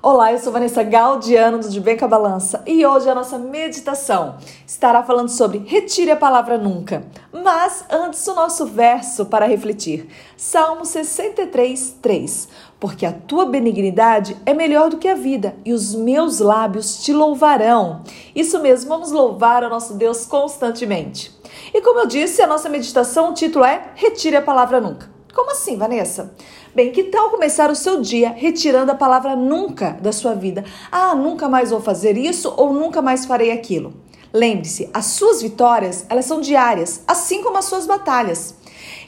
Olá, eu sou Vanessa Galdiano do De Bem com a Balança e hoje a nossa meditação estará falando sobre retire a palavra nunca. Mas antes o nosso verso para refletir. Salmo 63, 3. Porque a tua benignidade é melhor do que a vida e os meus lábios te louvarão. Isso mesmo, vamos louvar o nosso Deus constantemente. E como eu disse, a nossa meditação, o título é Retire a palavra nunca. Como assim, Vanessa? Bem, que tal começar o seu dia retirando a palavra nunca da sua vida? Ah, nunca mais vou fazer isso ou nunca mais farei aquilo. Lembre-se, as suas vitórias, elas são diárias, assim como as suas batalhas.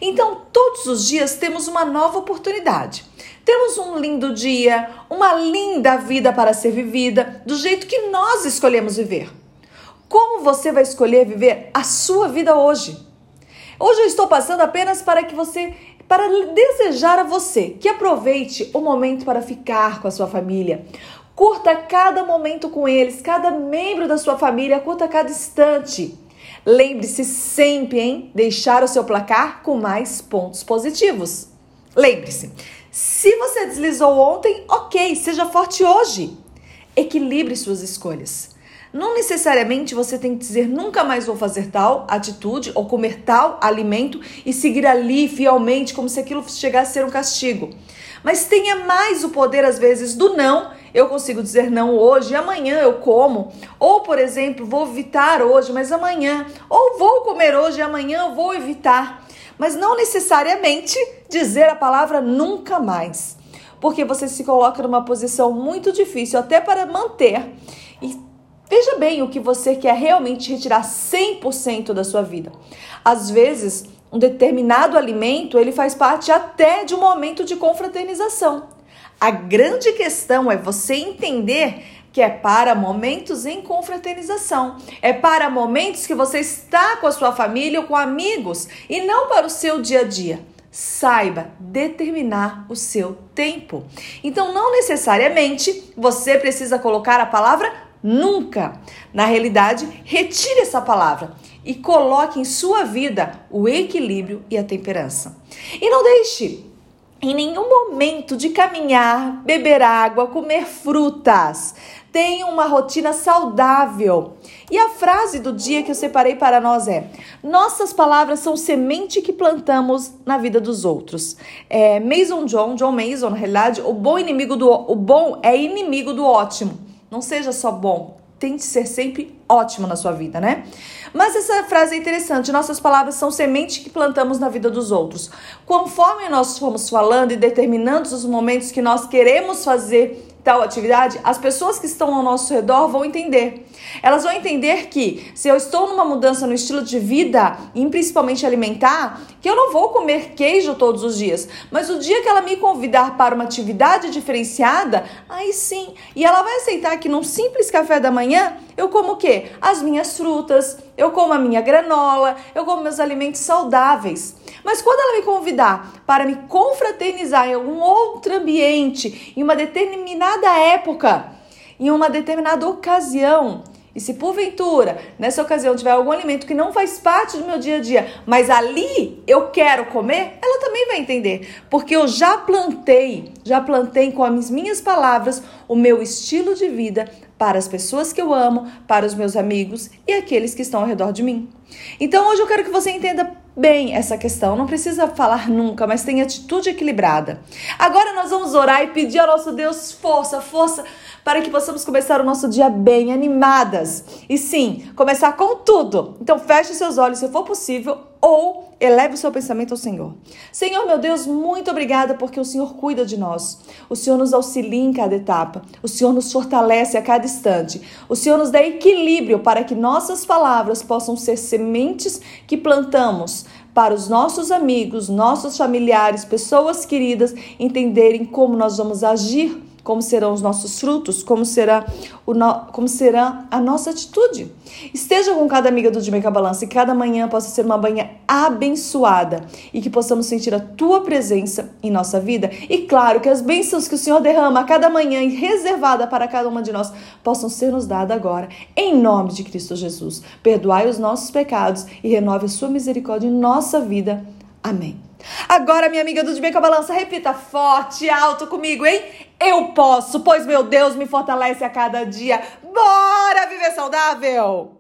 Então, todos os dias temos uma nova oportunidade. Temos um lindo dia, uma linda vida para ser vivida, do jeito que nós escolhemos viver. Como você vai escolher viver a sua vida hoje? Hoje eu estou passando apenas para que você para desejar a você que aproveite o momento para ficar com a sua família. Curta cada momento com eles, cada membro da sua família, curta cada instante. Lembre-se sempre em deixar o seu placar com mais pontos positivos. Lembre-se, se você deslizou ontem, ok, seja forte hoje. Equilibre suas escolhas. Não necessariamente você tem que dizer nunca mais vou fazer tal atitude ou comer tal alimento e seguir ali fielmente como se aquilo chegasse a ser um castigo. Mas tenha mais o poder, às vezes, do não. Eu consigo dizer não hoje, amanhã eu como. Ou, por exemplo, vou evitar hoje, mas amanhã. Ou vou comer hoje, amanhã eu vou evitar. Mas não necessariamente dizer a palavra nunca mais. Porque você se coloca numa posição muito difícil até para manter. E Veja bem o que você quer realmente retirar 100% da sua vida. Às vezes, um determinado alimento, ele faz parte até de um momento de confraternização. A grande questão é você entender que é para momentos em confraternização, é para momentos que você está com a sua família ou com amigos e não para o seu dia a dia. Saiba determinar o seu tempo. Então, não necessariamente você precisa colocar a palavra Nunca. Na realidade, retire essa palavra e coloque em sua vida o equilíbrio e a temperança. E não deixe em nenhum momento de caminhar, beber água, comer frutas. Tenha uma rotina saudável. E a frase do dia que eu separei para nós é: Nossas palavras são semente que plantamos na vida dos outros. É, Mason John, John Mason, na realidade, o bom inimigo do o bom é inimigo do ótimo. Não seja só bom, tente ser sempre ótimo na sua vida, né? Mas essa frase é interessante. Nossas palavras são sementes que plantamos na vida dos outros. Conforme nós fomos falando e determinando os momentos que nós queremos fazer tal atividade, as pessoas que estão ao nosso redor vão entender. Elas vão entender que se eu estou numa mudança no estilo de vida, e principalmente alimentar, que eu não vou comer queijo todos os dias, mas o dia que ela me convidar para uma atividade diferenciada, aí sim. E ela vai aceitar que num simples café da manhã, eu como o quê? As minhas frutas, eu como a minha granola, eu como meus alimentos saudáveis. Mas quando ela me convidar para me confraternizar em algum outro ambiente, em uma determinada época, em uma determinada ocasião, e se porventura nessa ocasião tiver algum alimento que não faz parte do meu dia a dia, mas ali eu quero comer, ela também vai entender, porque eu já plantei, já plantei com as minhas palavras o meu estilo de vida para as pessoas que eu amo, para os meus amigos e aqueles que estão ao redor de mim. Então hoje eu quero que você entenda bem essa questão. Não precisa falar nunca, mas tem atitude equilibrada. Agora nós vamos orar e pedir ao nosso Deus força, força para que possamos começar o nosso dia bem, animadas. E sim, começar com tudo. Então feche seus olhos se for possível ou eleve o seu pensamento ao Senhor. Senhor, meu Deus, muito obrigada porque o Senhor cuida de nós. O Senhor nos auxilia em cada etapa. O Senhor nos fortalece a cada instante. O Senhor nos dá equilíbrio para que nossas palavras possam ser sementes que plantamos para os nossos amigos, nossos familiares, pessoas queridas entenderem como nós vamos agir como serão os nossos frutos, como será, o no, como será a nossa atitude. Esteja com cada amiga do Jamaica Balança e cada manhã possa ser uma manhã abençoada e que possamos sentir a tua presença em nossa vida. E claro que as bênçãos que o Senhor derrama a cada manhã e reservada para cada uma de nós possam ser nos dadas agora, em nome de Cristo Jesus. Perdoai os nossos pecados e renove a sua misericórdia em nossa vida. Amém. Agora, minha amiga do Jamaica Balança, repita forte e alto comigo, hein? Eu posso, pois meu Deus me fortalece a cada dia. Bora viver saudável!